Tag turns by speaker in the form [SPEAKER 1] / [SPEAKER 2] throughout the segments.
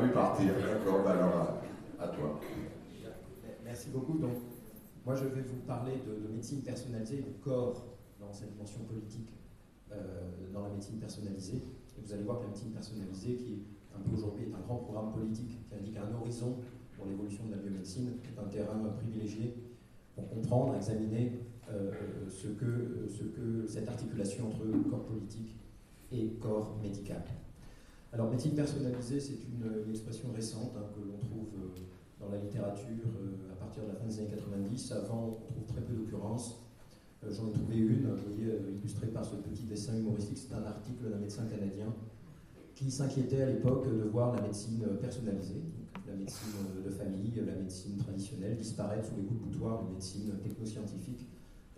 [SPEAKER 1] vu partir. D'accord, ben alors à, toi.
[SPEAKER 2] Merci beaucoup. Donc, moi, je vais vous parler de, médecine personnalisée, du corps dans cette dimension politique euh, dans la médecine personnalisée. Et vous allez voir que la médecine personnalisée, qui un peu aujourd'hui est un grand programme politique qui indique un horizon pour l'évolution de la biomédecine, est un terrain privilégié pour comprendre, examiner euh, ce, que, ce que cette articulation entre corps politique et corps médical. Alors, médecine personnalisée, c'est une, expression récente hein, que l'on trouve euh, dans la littérature euh, à partir de la fin des années 90. Avant, on trouve très peu d'occurrences. J'en ai trouvé une, vous voyez, illustrée par ce petit dessin humoristique. C'est un article d'un médecin canadien qui s'inquiétait à l'époque de voir la médecine personnalisée, la médecine de famille, la médecine traditionnelle disparaître sous les coups de boutoir d'une médecine technoscientifique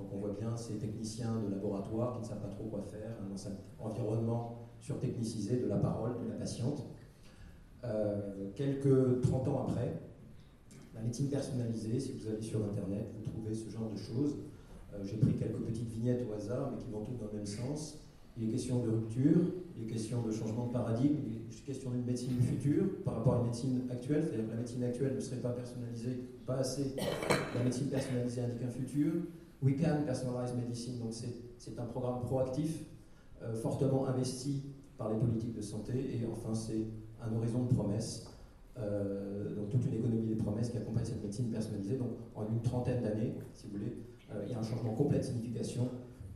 [SPEAKER 2] donc on voit bien ces techniciens de laboratoire qui ne savent pas trop quoi faire hein, dans cet environnement surtechnicisé de la parole de la patiente. Euh, quelques 30 ans après, la médecine personnalisée, si vous allez sur Internet, vous trouvez ce genre de choses. Euh, j'ai pris quelques petites vignettes au hasard, mais qui vont toutes dans le même sens. Il est question de rupture, il est question de changement de paradigme, il est question d'une médecine du futur par rapport à la médecine actuelle, c'est-à-dire que la médecine actuelle ne serait pas personnalisée, pas assez. La médecine personnalisée indique un futur. We Can Personalize Medicine, donc c'est un programme proactif, fortement investi par les politiques de santé, et enfin c'est un horizon de promesses, euh, donc toute une économie des promesses qui accompagne cette médecine personnalisée. Donc en une trentaine d'années, si vous voulez, euh, il y a un changement complet de signification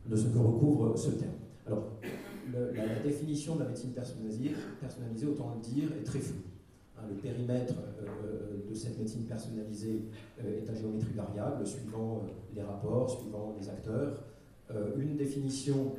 [SPEAKER 2] de ce que recouvre ce terme. Alors, la, définition de la médecine personnalisée, personnalisée, autant le dire, est très floue. Hein, le périmètre de cette médecine personnalisée est à géométrie variable, suivant les rapports, suivant les acteurs. une définition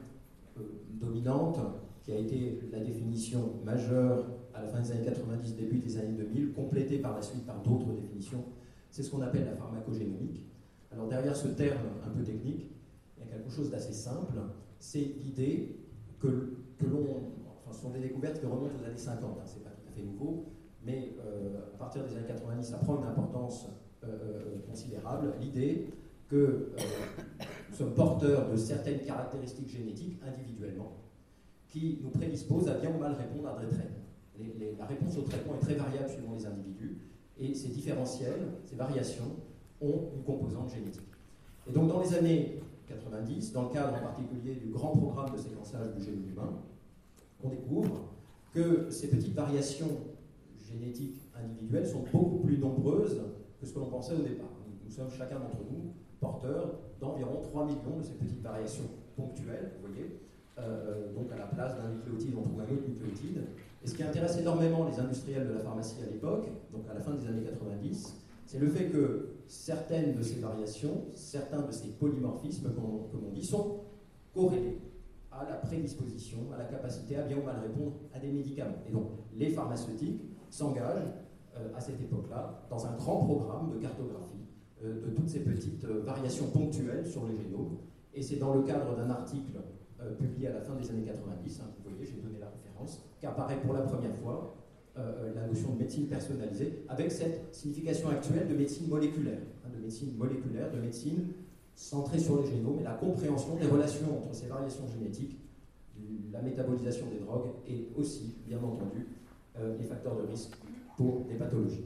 [SPEAKER 2] dominante, qui a été la définition majeure à la fin des années 90, début des années 2000, complétée par la suite par d'autres définitions, c'est ce qu'on appelle la pharmacogénomique. Alors derrière ce terme un peu technique, il y a quelque chose d'assez simple, c'est l'idée que, que l'on... Enfin, ce sont des découvertes qui remontent aux années 50, hein, c'est pas tout à fait nouveau, mais euh, à partir des années 90, ça prend une importance euh, euh, considérable, l'idée que nous sommes porteurs de certaines caractéristiques génétiques individuellement qui nous prédisposent à bien ou mal répondre à des traitements. la réponse au traitement est très variable suivant les individus et ces différentiels, ces variations ont une composante génétique. Et donc dans les années 90, dans le cadre en particulier du grand programme de séquençage du génome humain, on découvre que ces petites variations génétiques individuelles sont beaucoup plus nombreuses que ce que l'on pensait au départ. Nous sommes chacun d'entre nous porteurs d'environ 3 millions de ces petites variations ponctuelles, vous voyez. Euh, donc à la place d'un nucléotide, on trouve un autre nucléotide. Et ce qui intéresse énormément les industriels de la pharmacie à l'époque, donc à la fin des années 90, c'est le fait que certaines de ces variations, certains de ces polymorphismes, comme on, dit, sont corrélés à la prédisposition, à la capacité à bien ou mal répondre à des médicaments. Et donc les pharmaceutiques s'engagent euh, à cette époque-là dans un grand programme de cartographie de toutes ces petites euh, variations ponctuelles sur le génome. Et c'est dans le cadre d'un article euh, publié à la fin des années 90, hein, vous voyez, j'ai donné la référence, qu'apparaît pour la première fois la notion de médecine personnalisée, avec cette signification actuelle de médecine moléculaire, hein, de médecine moléculaire, de médecine centrée sur le génome et la compréhension des relations entre ces variations génétiques, la métabolisation des drogues et aussi, bien entendu, les facteurs de risque pour des pathologies.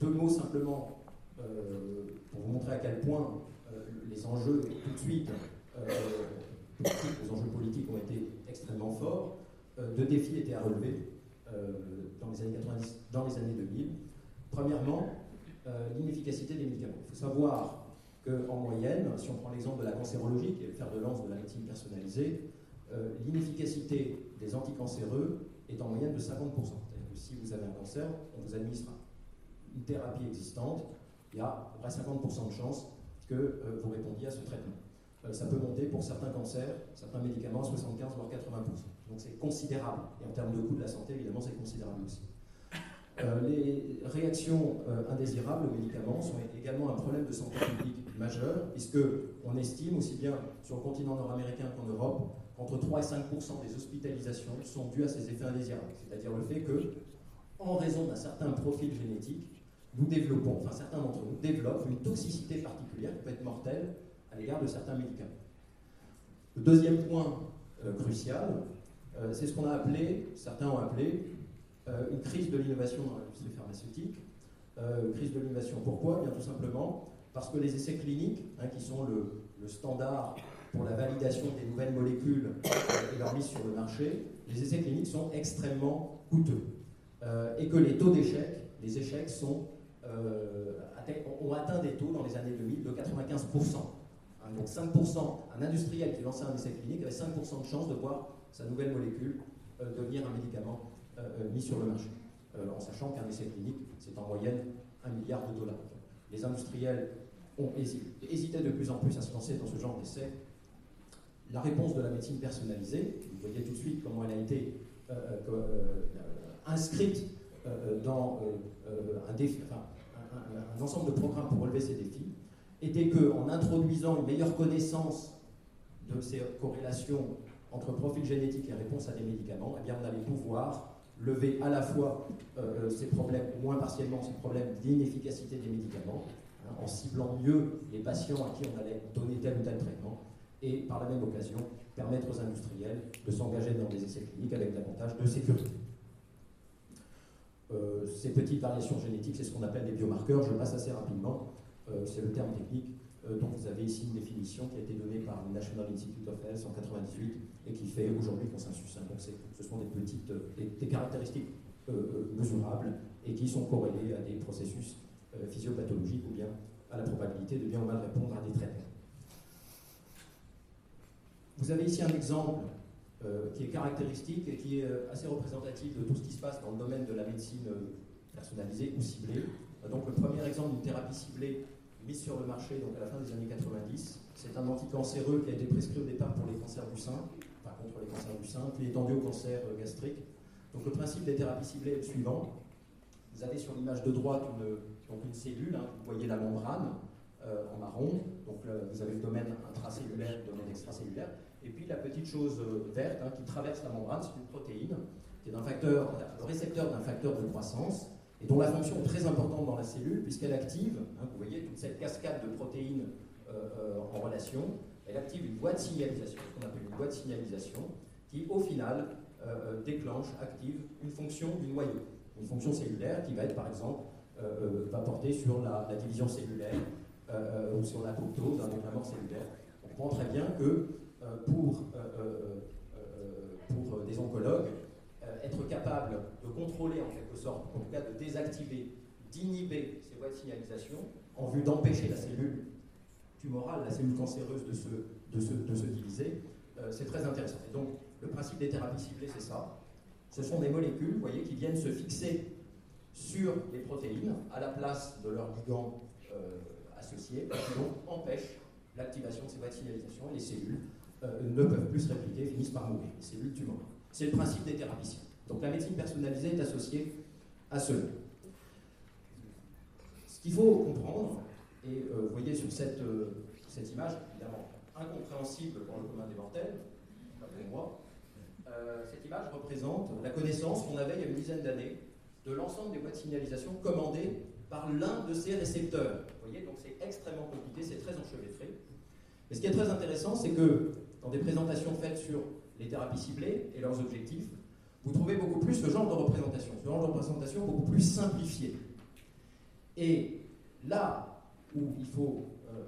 [SPEAKER 2] Deux mots simplement euh, pour vous montrer à quel point euh, les enjeux, tout de suite, euh, les enjeux politiques ont été extrêmement forts. deux défis étaient à relever dans les années 90, dans les années 2000. Premièrement, l'inefficacité des médicaments. Il faut savoir qu'en moyenne, si on prend l'exemple de la cancérologie, qui est le fer de lance de la médecine personnalisée, l'inefficacité des anticancéreux est en moyenne de 50%. C'est-à-dire que si vous avez un cancer, on vous administre une thérapie existante, il y a à peu près 50% de chances que euh, vous répondiez à ce traitement. Euh, ça peut monter pour certains cancers, certains médicaments, 75 voire 80%. Donc c'est considérable. Et en termes de coût de la santé, évidemment, c'est considérable aussi. Euh, les réactions indésirables aux médicaments sont également un problème de santé publique majeur, puisque on estime aussi bien sur le continent nord-américain qu'en Europe qu'entre 3 et 5% des hospitalisations sont dues à ces effets indésirables. C'est-à-dire le fait que, en raison d'un certain profil génétique, nous développons, enfin certains d'entre nous développent une toxicité particulière qui peut être mortelle à l'égard de certains médicaments. Le deuxième point euh, crucial, euh, c'est ce qu'on a appelé, certains ont appelé, une crise de l'innovation dans l'industrie pharmaceutique. crise de l'innovation, pourquoi? Bien tout simplement parce que les essais cliniques, hein, qui sont le, le, standard pour la validation des nouvelles molécules et leur mise sur le marché, les essais cliniques sont extrêmement coûteux. et que les taux d'échec, les échecs sont euh, ont atteint des taux dans les années 2000 de 95%. Hein, donc 5%, un industriel qui lançait un essai clinique avait 5% de chance de voir sa nouvelle molécule euh, devenir un médicament euh, mis sur le marché. en sachant qu'un essai clinique, c'est en moyenne 1 milliard de dollars. Les industriels ont hésité, de plus en plus à se lancer dans ce genre d'essai. La réponse de la médecine personnalisée, vous voyez tout de suite comment elle a été inscrite dans un défi, un, ensemble de programmes pour relever ces défis, était qu'en introduisant une meilleure connaissance de ces corrélations entre profil génétique et réponse à des médicaments, eh bien, on allait pouvoir lever à la fois euh, ces problèmes, au moins partiellement ces problèmes d'inefficacité des médicaments, hein, en ciblant mieux les patients à qui on allait donner tel ou tel traitement, et par la même occasion permettre aux industriels de s'engager dans des essais cliniques avec davantage de sécurité. Euh, ces petites variations génétiques, c'est ce qu'on appelle des biomarqueurs. Je passe assez rapidement. Euh, c'est le terme technique. Euh, dont vous avez ici une définition qui a été donnée par le National Institute of Health en 98 et qui fait aujourd'hui consensus. Hein. Donc ce sont des petites des, caractéristiques mesurables et qui sont corrélées à des processus physiopathologiques ou bien à la probabilité de bien ou mal répondre à des traitements. Vous avez ici un exemple euh, qui est caractéristique et qui est euh, assez représentatif de tout ce qui se passe dans le domaine de la médecine euh, personnalisée ou ciblée. Donc le premier exemple d'une thérapie ciblée mise sur le marché donc à la fin des années 90, c'est un anticancéreux qui a été prescrit au départ pour les cancers du sein, enfin contre les cancers du sein, puis étendu au cancer gastrique. Donc le principe des thérapies ciblées est le suivant. Vous avez sur l'image de droite une, donc une cellule, hein, vous voyez la membrane en marron, donc vous avez le domaine intracellulaire, le domaine extracellulaire, et puis la petite chose euh, verte hein, qui traverse la membrane, c'est une protéine, qui est un le récepteur d'un facteur de croissance, et dont la fonction est très importante dans la cellule, puisqu'elle active, hein, vous voyez toute cette cascade de protéines euh, euh, en relation, elle active une voie de signalisation, ce qu'on appelle une voie de signalisation, qui au final déclenche, active une fonction du noyau, une fonction cellulaire qui va être par exemple, va porter sur la, division cellulaire ou sur l'apoptose, donc la mort cellulaire. On comprend très bien que euh, pour, euh, euh, pour des oncologues, être capable de contrôler en quelque sorte, en tout cas de désactiver, d'inhiber ces voies de signalisation en vue d'empêcher la cellule tumorale, la cellule cancéreuse de se, de se, de se diviser, c'est très intéressant. Et donc, le principe des thérapies ciblées, c'est ça. Ce sont des molécules, vous voyez, qui viennent se fixer sur les protéines à la place de leurs ligands associés, qui donc empêchent l'activation de ces voies de signalisation et les cellules euh, ne peuvent plus se répliquer, finissent par mourir. C'est l'ultime. C'est le principe des thérapies. Donc la médecine personnalisée est associée à cela. Ce qu'il faut comprendre, et euh, vous voyez sur cette, euh, cette image, évidemment incompréhensible pour le commun des mortels, pas pour moi, cette image représente la connaissance qu'on avait il y a une dizaine d'années de l'ensemble des voies de signalisation commandées par l'un de ces récepteurs. Vous voyez, donc c'est extrêmement compliqué, c'est très enchevêtré. Mais ce qui est très intéressant, c'est que des présentations faites sur les thérapies ciblées et leurs objectifs, vous trouvez beaucoup plus ce genre de représentation, ce genre de représentation beaucoup plus simplifiée. Et là où il faut euh,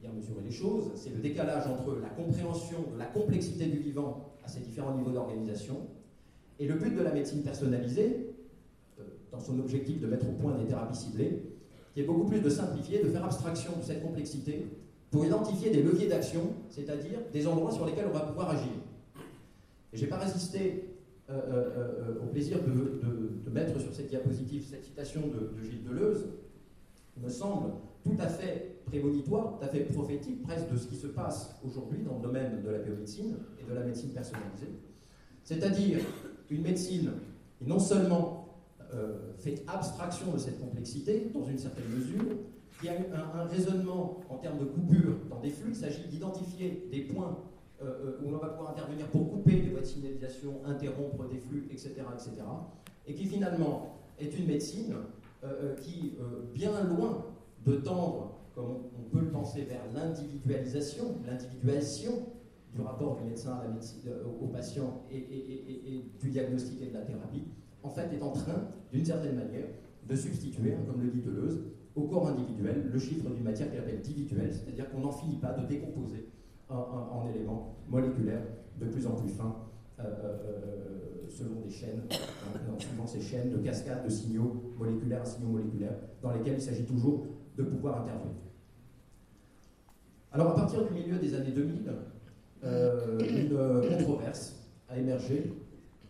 [SPEAKER 2] bien mesurer les choses, c'est le décalage entre la compréhension de la complexité du vivant à ces différents niveaux d'organisation et le but de la médecine personnalisée, euh, dans son objectif de mettre au point des thérapies ciblées, qui est beaucoup plus de simplifier, de faire abstraction de cette complexité pour identifier des leviers d'action, c'est-à-dire des endroits sur lesquels on va pouvoir agir. Et je n'ai pas résisté euh, euh, euh, au plaisir de, mettre sur cette diapositive cette citation de, Gilles Deleuze, qui me semble tout à fait prémonitoire, tout à fait prophétique presque de ce qui se passe aujourd'hui dans le domaine de la biomédecine et de la médecine personnalisée. C'est-à-dire une médecine qui non seulement fait abstraction de cette complexité dans une certaine mesure, il y a un, un, raisonnement en termes de coupure dans des flux. Il s'agit d'identifier des points euh, euh, où l'on va pouvoir intervenir pour couper les voies de signalisation, interrompre des flux, etc. etc. et qui finalement est une médecine euh, qui, bien loin de tendre, comme on, peut le penser, vers l'individualisation, l'individuation du rapport du médecin à la au patient et, et, du diagnostic et de la thérapie, en fait, est en train, d'une certaine manière, de substituer, hein, comme le dit Deleuze, au corps individuel le chiffre d'une matière qu'il appelle dividuelle, c'est-à-dire qu'on n'en finit pas de décomposer en, éléments moléculaires de plus en plus fins euh, euh, selon des chaînes, hein, suivant ces chaînes de cascades de signaux moléculaires à signaux moléculaires, dans lesquels il s'agit toujours de pouvoir intervenir. Alors à partir du milieu des années 2000, euh, une controverse a émergé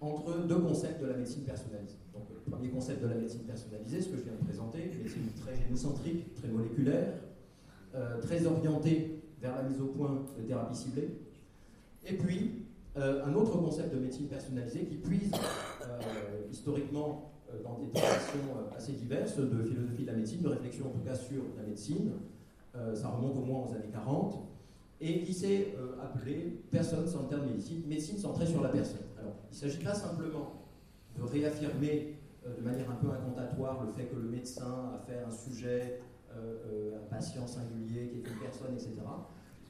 [SPEAKER 2] entre deux concepts de la médecine personnalisée. Donc, le premier concept de la médecine personnalisée, ce que je viens de présenter, une médecine très génocentrique, très moléculaire, euh, très orientée vers la mise au point de thérapies ciblées. Et puis, euh, un autre concept de médecine personnalisée qui puise euh, historiquement dans des traditions assez diverses de philosophie de la médecine, de réflexion en tout cas sur la médecine. ça remonte au moins aux années 40 et qui s'est appelé personne sans terme médecine, médecine centrée sur la personne. Alors, il ne s'agit pas simplement de réaffirmer euh, de manière un peu incantatoire le fait que le médecin a fait un sujet, euh, euh, un patient singulier qui est une personne, etc.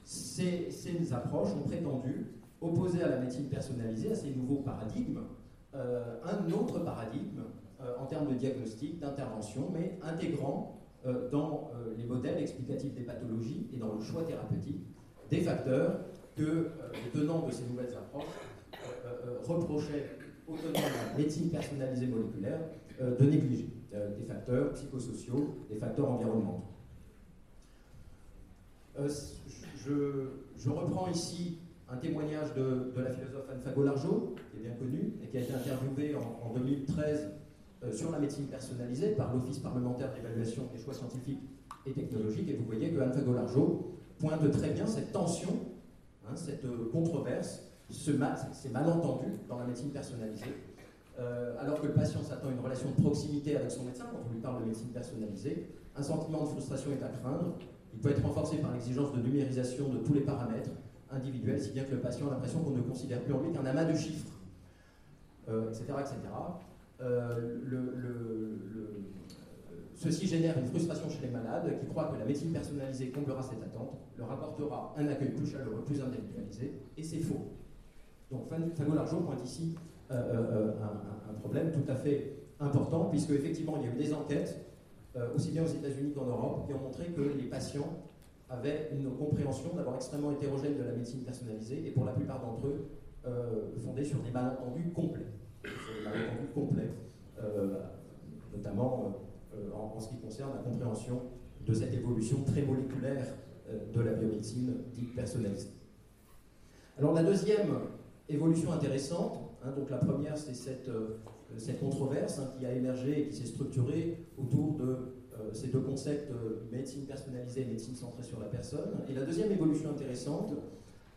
[SPEAKER 2] Ces, ces approches ont prétendu opposer à la médecine personnalisée, à ces nouveaux paradigmes, un autre paradigme en termes de diagnostic, d'intervention, mais intégrant dans les modèles explicatifs des pathologies et dans le choix thérapeutique des facteurs que les tenants de ces nouvelles approches reprochaient autonome la médecine personnalisée moléculaire euh, de négliger euh, des facteurs psychosociaux, des facteurs environnementaux. Euh, je, reprends ici un témoignage de, la philosophe Anne Fagot-Largeau, qui est bien connue, et qui a été interviewée en, 2013 sur la médecine personnalisée par l'Office parlementaire d'évaluation des choix scientifiques et technologiques. Et vous voyez que Anne Fagot-Largeau pointe très bien cette tension, hein, cette controverse ces malentendus dans la médecine personnalisée, euh, alors que le patient s'attend à une relation de proximité avec son médecin quand on lui parle de médecine personnalisée, un sentiment de frustration est à craindre. Il peut être renforcé par l'exigence de numérisation de tous les paramètres individuels, si bien que le patient a l'impression qu'on ne considère plus en lui qu'un amas de chiffres, etc. Euh, etc. Euh, ceci génère une frustration chez les malades qui croient que la médecine personnalisée comblera cette attente, leur apportera un accueil plus chaleureux, plus individualisé, et c'est faux. Donc Fago Largeau pointe ici euh, euh, un, problème tout à fait important, puisque effectivement il y a eu des enquêtes, euh, aussi bien aux États-Unis qu'en Europe, qui ont montré que les patients avaient une compréhension d'abord extrêmement hétérogène de la médecine personnalisée, et pour la plupart d'entre eux, fondée sur des malentendus complets. Sur des malentendus complets, notamment en, ce qui concerne la compréhension de cette évolution très moléculaire de la biomédecine dite personnalisée. Alors la deuxième évolution intéressante. Hein, donc la première, c'est cette, euh, cette controverse hein, qui a émergé et qui s'est structurée autour de euh, ces deux concepts, euh, médecine personnalisée et médecine centrée sur la personne. Et la deuxième évolution intéressante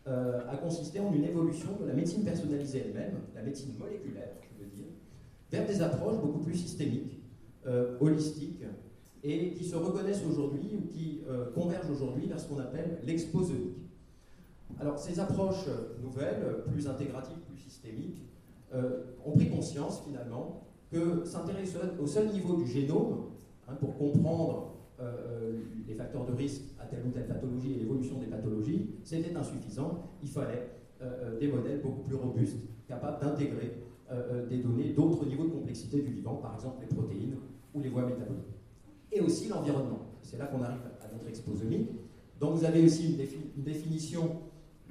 [SPEAKER 2] a consisté en une évolution de la médecine personnalisée elle-même, la médecine moléculaire, je veux dire, vers des approches beaucoup plus systémiques, holistiques, et qui se reconnaissent aujourd'hui ou qui convergent aujourd'hui vers ce qu'on appelle l'exposonique. Alors, ces approches nouvelles, plus intégratives, plus systémiques, euh, ont pris conscience finalement que s'intéresser au seul niveau du génome, hein, pour comprendre euh, euh, les facteurs de risque à telle ou telle pathologie et l'évolution des pathologies, c'était insuffisant. Il fallait des modèles beaucoup plus robustes, capables d'intégrer des données d'autres niveaux de complexité du vivant, par exemple les protéines ou les voies métaboliques. Et aussi l'environnement. C'est là qu'on arrive à notre exposomie. Donc vous avez aussi une définition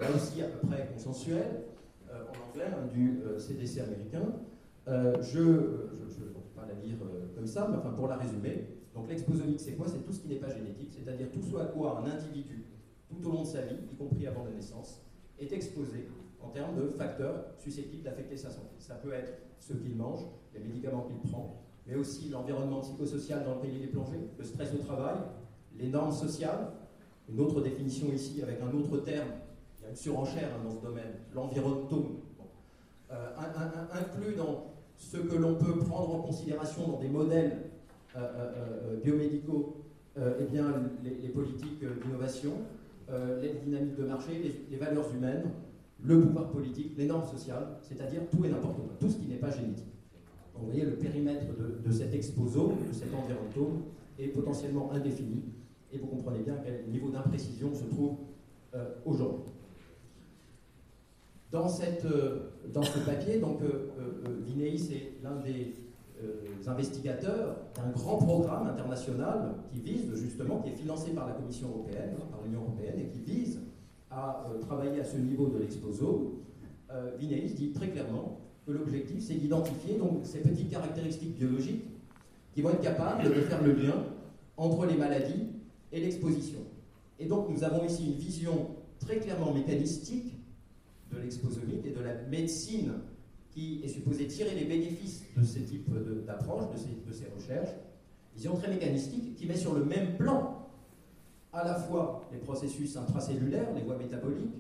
[SPEAKER 2] là aussi à peu près consensuel, euh, en anglais, hein, du CDC euh, américain. Euh, je ne vais pas la lire comme ça, mais enfin pour la résumer, donc l'exposomique c'est quoi? C'est tout ce qui n'est pas génétique, c'est-à-dire tout ce à quoi un individu, tout au long de sa vie, y compris avant la naissance, est exposé en termes de facteurs susceptibles d'affecter sa santé. Ça peut être ce qu'il mange, les médicaments qu'il prend, mais aussi l'environnement psychosocial dans lequel il est plongé, le stress au travail, les normes sociales, une autre définition ici avec un autre terme une surenchère hein, dans ce domaine, l'environnement, euh, inclus dans ce que l'on peut prendre en considération dans des modèles euh, euh, biomédicaux, eh bien, les, politiques d'innovation, les dynamiques de marché, les, valeurs humaines, le pouvoir politique, les normes sociales, c'est-à-dire tout et n'importe quoi, tout ce qui n'est pas génétique. Donc, vous voyez, le périmètre de, cet exposome, de cet environnement, est potentiellement indéfini, et vous comprenez bien quel niveau d'imprécision se trouve aujourd'hui. Dans, cette, euh, dans ce papier, donc euh, euh, Vinei, c'est l'un des investigateurs d'un grand programme international qui vise justement, qui est financé par la Commission européenne, hein, par l'Union européenne, et qui vise à travailler à ce niveau de l'exposome. Vinéis dit très clairement l'objectif, c'est d'identifier ces petites caractéristiques biologiques qui vont être capables de faire le lien entre les maladies et l'exposition. Et donc nous avons ici une vision très clairement mécanistique de l'exposomique et de la médecine qui est supposée tirer les bénéfices de ces types d'approches, de ces, recherches. Vision très mécanistique qui met sur le même plan à la fois les processus intracellulaires, les voies métaboliques,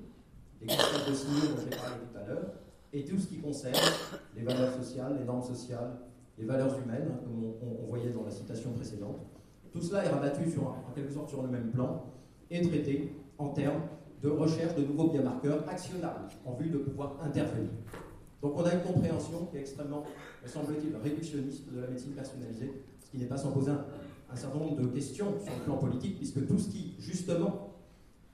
[SPEAKER 2] les concepts de signaux dont j'ai parlé tout à l'heure, et tout ce qui concerne les valeurs sociales, les normes sociales, les valeurs humaines, comme on, voyait dans la citation précédente. Tout cela est rabattu sur, en quelque sorte sur le même plan et traité en termes de recherche de nouveaux biomarqueurs actionnables en vue de pouvoir intervenir. Donc on a une compréhension qui est extrêmement, me semble-t-il, réductionniste de la médecine personnalisée, ce qui n'est pas sans poser un, certain nombre de questions sur le plan politique, puisque tout ce qui, justement,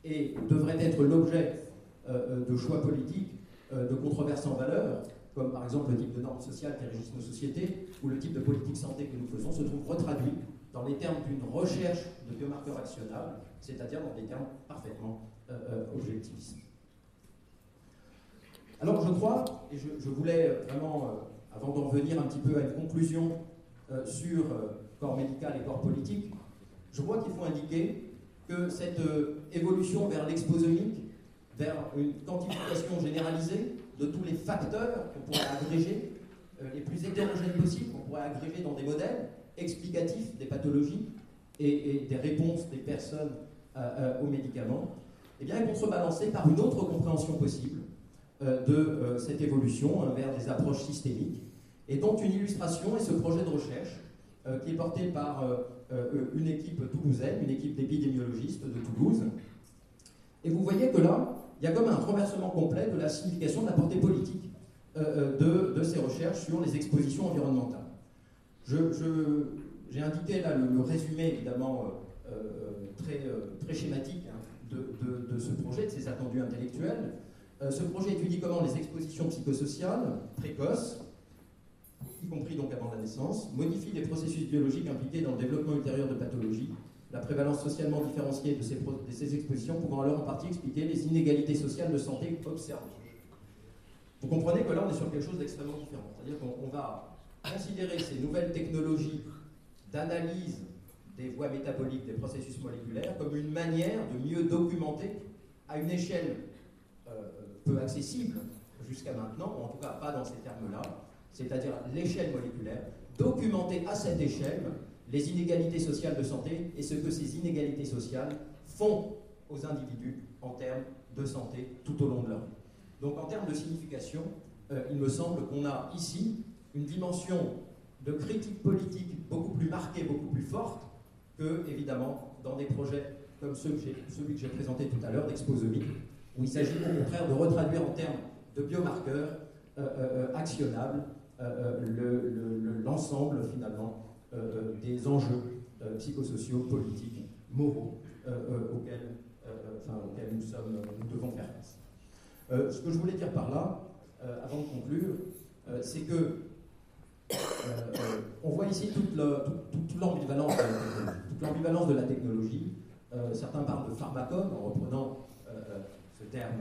[SPEAKER 2] et devrait être l'objet euh, euh, de choix politiques, de controverses en valeur, comme par exemple le type de normes sociales qui régissent nos sociétés, ou le type de politique santé que nous faisons, se trouve retraduit dans les termes d'une recherche de biomarqueurs actionnables, c'est-à-dire dans des termes parfaitement euh, euh, objectivistes. Alors je crois, et je, voulais vraiment, avant d'en venir un petit peu à une conclusion sur corps médical et corps politique, je crois qu'il faut indiquer que cette évolution vers l'exposomique vers une quantification généralisée de tous les facteurs qu'on pourrait agréger, euh, les plus hétérogènes possibles, qu'on pourrait agréger dans des modèles explicatifs des pathologies et, des réponses des personnes euh, euh, aux médicaments, eh bien, est contrebalancée par une autre compréhension possible de cette évolution hein, vers des approches systémiques, et dont une illustration est ce projet de recherche qui est porté par une équipe toulousaine, une équipe d'épidémiologistes de Toulouse. Et vous voyez que là, il y a comme un renversement complet de la signification de la portée politique euh, euh, de, ces recherches sur les expositions environnementales. J'ai indiqué là le, résumé évidemment euh, très, très schématique hein, de, de, ce projet, de ses attendus intellectuels. ce projet étudie comment les expositions psychosociales précoces, y compris donc avant la naissance, modifient les processus biologiques impliqués dans le développement ultérieur de pathologies la prévalence socialement différenciée de ces, expositions pouvant alors en partie expliquer les inégalités sociales de santé observées. Vous comprenez que là, on est sur quelque chose d'extrêmement différent. C'est-à-dire qu'on va considérer ces nouvelles technologies d'analyse des voies métaboliques, des processus moléculaires, comme une manière de mieux documenter à une échelle euh, peu accessible jusqu'à maintenant, ou en tout cas pas dans ces termes-là, c'est-à-dire l'échelle moléculaire, documenter à cette échelle les inégalités sociales de santé et ce que ces inégalités sociales font aux individus en termes de santé tout au long de leur vie. Donc en termes de signification, euh, il me semble qu'on a ici une dimension de critique politique beaucoup plus marquée, beaucoup plus forte que, évidemment, dans des projets comme celui que j'ai présenté tout à l'heure d'Exposomique, où il s'agit au contraire de retraduire en termes de biomarqueurs euh, euh, actionnables l'ensemble finalement des enjeux euh, psychosociaux, politiques, moraux auxquels, auxquels nous, sommes, nous devons faire face. ce que je voulais dire par là, avant de conclure, c'est que on voit ici toute l'ambivalence de, la technologie. certains parlent de pharmacone en reprenant ce terme,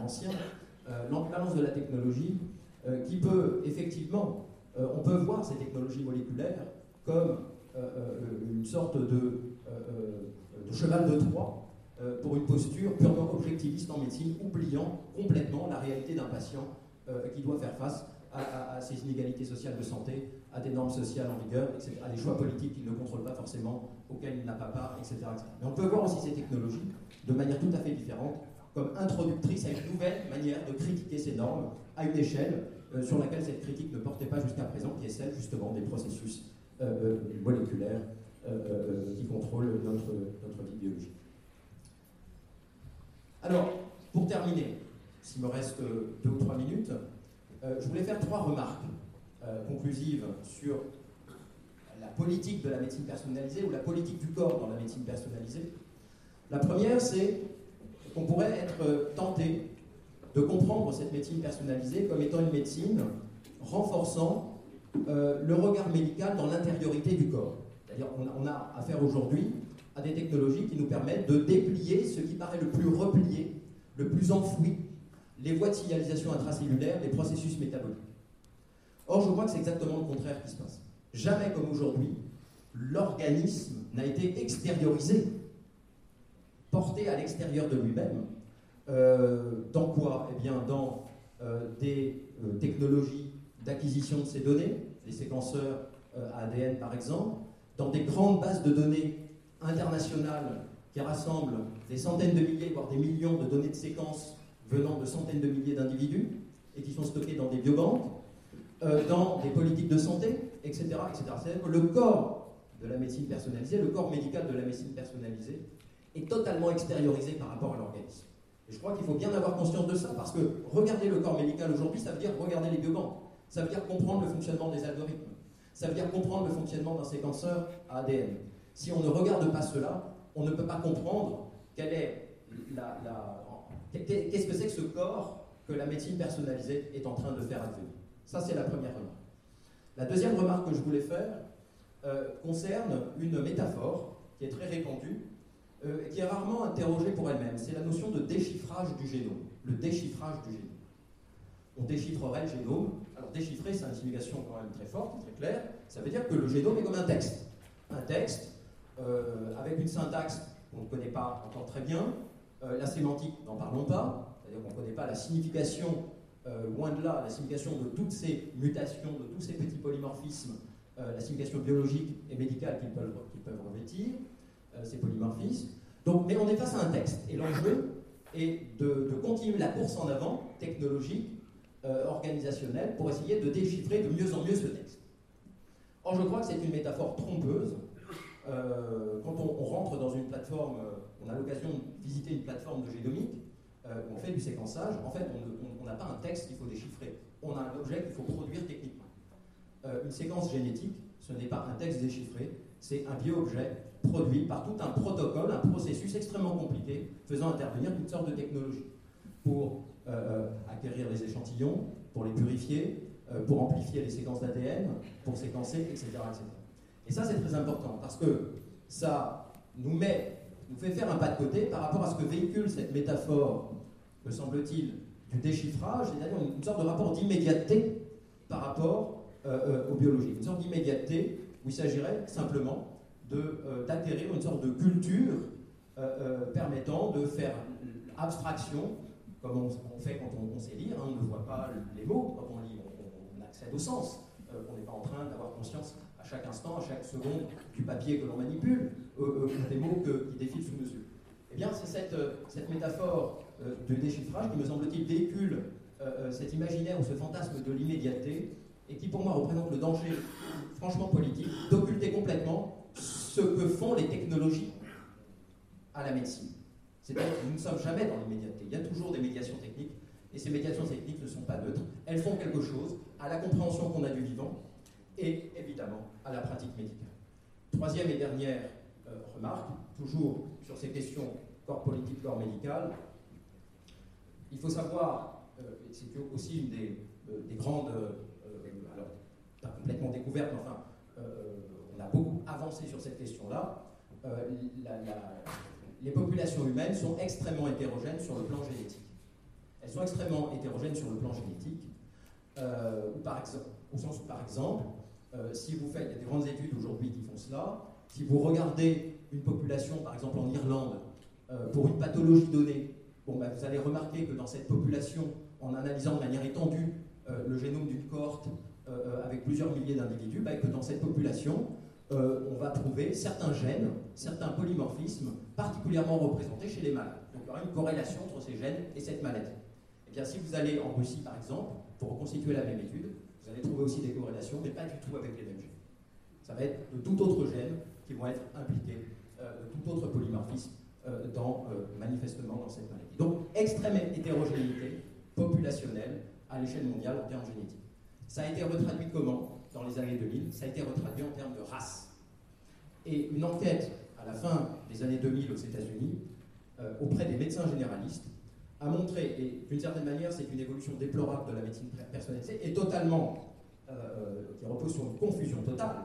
[SPEAKER 2] ancien. l'ambivalence de la technologie qui peut effectivement, on peut voir ces technologies moléculaires comme euh, euh, une sorte de, euh, de, cheval de Troie pour une posture purement objectiviste en médecine, oubliant complètement la réalité d'un patient qui doit faire face à, ces inégalités sociales de santé, à des normes sociales en vigueur, à des choix politiques qu'il ne contrôle pas forcément, auxquels il n'a pas part, etc., Mais on peut voir aussi ces technologies de manière tout à fait différente, comme introductrice à une nouvelle manière de critiquer ces normes à une échelle sur laquelle cette critique ne portait pas jusqu'à présent, qui est celle justement des processus euh, euh, moléculaires euh, qui contrôlent notre, notre vie biologique. Alors, pour terminer, s'il me reste deux ou trois minutes, je voulais faire trois remarques conclusives sur la politique de la médecine personnalisée ou la politique du corps dans la médecine personnalisée. La première, c'est qu'on pourrait être tenté de comprendre cette médecine personnalisée comme étant une médecine renforçant le regard médical dans l'intériorité du corps. C'est-à-dire on, a affaire aujourd'hui à des technologies qui nous permettent de déplier ce qui paraît le plus replié, le plus enfoui, les voies de signalisation intracellulaire, les processus métaboliques. Or, je crois que c'est exactement le contraire qui se passe. Jamais comme aujourd'hui, l'organisme n'a été extériorisé, porté à l'extérieur de lui-même. Euh, dans quoi? Eh bien, dans euh, des euh, technologies d'acquisition de ces données, les séquenceurs ADN par exemple, dans des grandes bases de données internationales qui rassemblent des centaines de milliers, voire des millions de données de séquences venant de centaines de milliers d'individus et qui sont stockées dans des biobanques, dans des politiques de santé, etc. etc. C'est-à-dire que le corps de la médecine personnalisée, le corps médical de la médecine personnalisée, est totalement extériorisé par rapport à l'organisme. Et je crois qu'il faut bien avoir conscience de ça, parce que regarder le corps médical aujourd'hui, ça veut dire regarder les biobanques, ça veut dire comprendre le fonctionnement des algorithmes, ça veut dire comprendre le fonctionnement d'un séquenceur à ADN. Si on ne regarde pas cela, on ne peut pas comprendre quelle est la, qu'est-ce que c'est que ce corps que la médecine personnalisée est en train de faire advenir. Ça, c'est la première remarque. La deuxième remarque que je voulais faire euh, concerne une métaphore qui est très répandue euh, qui est rarement interrogée pour elle-même. C'est la notion de déchiffrage du génome. Le déchiffrage du génome. On déchiffrerait le génome. Alors déchiffrer, c'est une signification quand même très forte, très claire. Ça veut dire que le génome est comme un texte. Un texte euh, avec une syntaxe qu'on ne connaît pas encore très bien. Euh, la sémantique, n'en parlons pas. C'est-à-dire qu'on ne connaît pas la signification, loin de là, la signification de toutes ces mutations, de tous ces petits polymorphismes, la signification biologique et médicale qu'ils peuvent, revêtir. Euh, ces polymorphismes. Donc, mais on est face à un texte, et l'enjeu est de, continuer la course en avant technologique, euh, organisationnelle, pour essayer de déchiffrer de mieux en mieux ce texte. Or, je crois que c'est une métaphore trompeuse. Euh, quand on, rentre dans une plateforme, on a l'occasion de visiter une plateforme de génomique, où on fait du séquençage, en fait, on n'a pas un texte qu'il faut déchiffrer, on a un objet qu'il faut produire techniquement. une séquence génétique, ce n'est pas un texte déchiffré, c'est un bio-objet produit par tout un protocole, un processus extrêmement compliqué, faisant intervenir toutes sortes de technologies pour euh, euh, acquérir les échantillons, pour les purifier, euh, pour amplifier les séquences d'ADN, pour séquencer, etc., etc. Et ça, c'est très important parce que ça nous met, nous fait faire un pas de côté par rapport à ce que véhicule cette métaphore, me semble-t-il, du déchiffrage, c'est-à-dire une sorte de rapport d'immédiateté par rapport aux biologies, une sorte d'immédiateté où il s'agirait simplement euh, d'acquérir une sorte de culture euh, euh, permettant de faire abstraction, comme on, fait quand on, sait lire, hein, on ne voit pas les mots, quand on lit, on, accède au sens. on n'est pas en train d'avoir conscience à chaque instant, à chaque seconde, du papier que l'on manipule, des mots qui défilent sous nos yeux. Eh bien, c'est cette, cette, métaphore de déchiffrage qui, me semble-t-il, véhicule cet imaginaire ou ce fantasme de l'immédiateté et qui, pour moi, représente le danger, franchement politique, d'occulter complètement ce que font les technologies à la médecine. C'est-à-dire que nous ne sommes jamais dans l'immédiateté. Il y a toujours des médiations techniques, et ces médiations techniques ne sont pas neutres. Elles font quelque chose à la compréhension qu'on a du vivant, et évidemment à la pratique médicale. Troisième et dernière euh, remarque, toujours sur ces questions corps politique, corps médical, il faut savoir, euh, c'est aussi une des, euh, des grandes, alors pas complètement découvertes, mais enfin, on a beaucoup avancé sur cette question-là. Euh, les populations humaines sont extrêmement hétérogènes sur le plan génétique. Elles sont extrêmement hétérogènes sur le plan génétique, euh, par exemple, au sens où, par exemple, euh, si vous faites, il y a des grandes études aujourd'hui qui font cela, si vous regardez une population, par exemple en Irlande, pour une pathologie donnée, bah, vous allez remarquer que dans cette population, en analysant de manière étendue le génome d'une cohorte avec plusieurs milliers d'individus, bah, que dans cette population, euh, on va trouver certains gènes, certains polymorphismes particulièrement représentés chez les malades. Donc il y aura une corrélation entre ces gènes et cette maladie. Et eh bien si vous allez en Russie par exemple, pour reconstituer la même étude, vous allez trouver aussi des corrélations, mais pas du tout avec les mêmes gènes. Ça va être de tout autre gène qui vont être impliqués, euh, de tout autre polymorphisme euh, dans, manifestement dans cette maladie. Donc extrême hétérogénéité populationnelle à l'échelle mondiale en termes génétiques. Ça a été retraduit comment? Dans les années 2000, ça a été retraduit en termes de race. Et une enquête à la fin des années 2000 aux États-Unis, euh, auprès des médecins généralistes, a montré, et d'une certaine manière c'est une évolution déplorable de la médecine personnalisée, et totalement, euh, qui repose sur une confusion totale.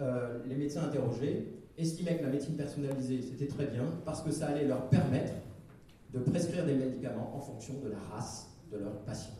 [SPEAKER 2] Euh, les médecins interrogés estimaient que la médecine personnalisée, c'était très bien parce que ça allait leur permettre de prescrire des médicaments en fonction de la race de leurs patients.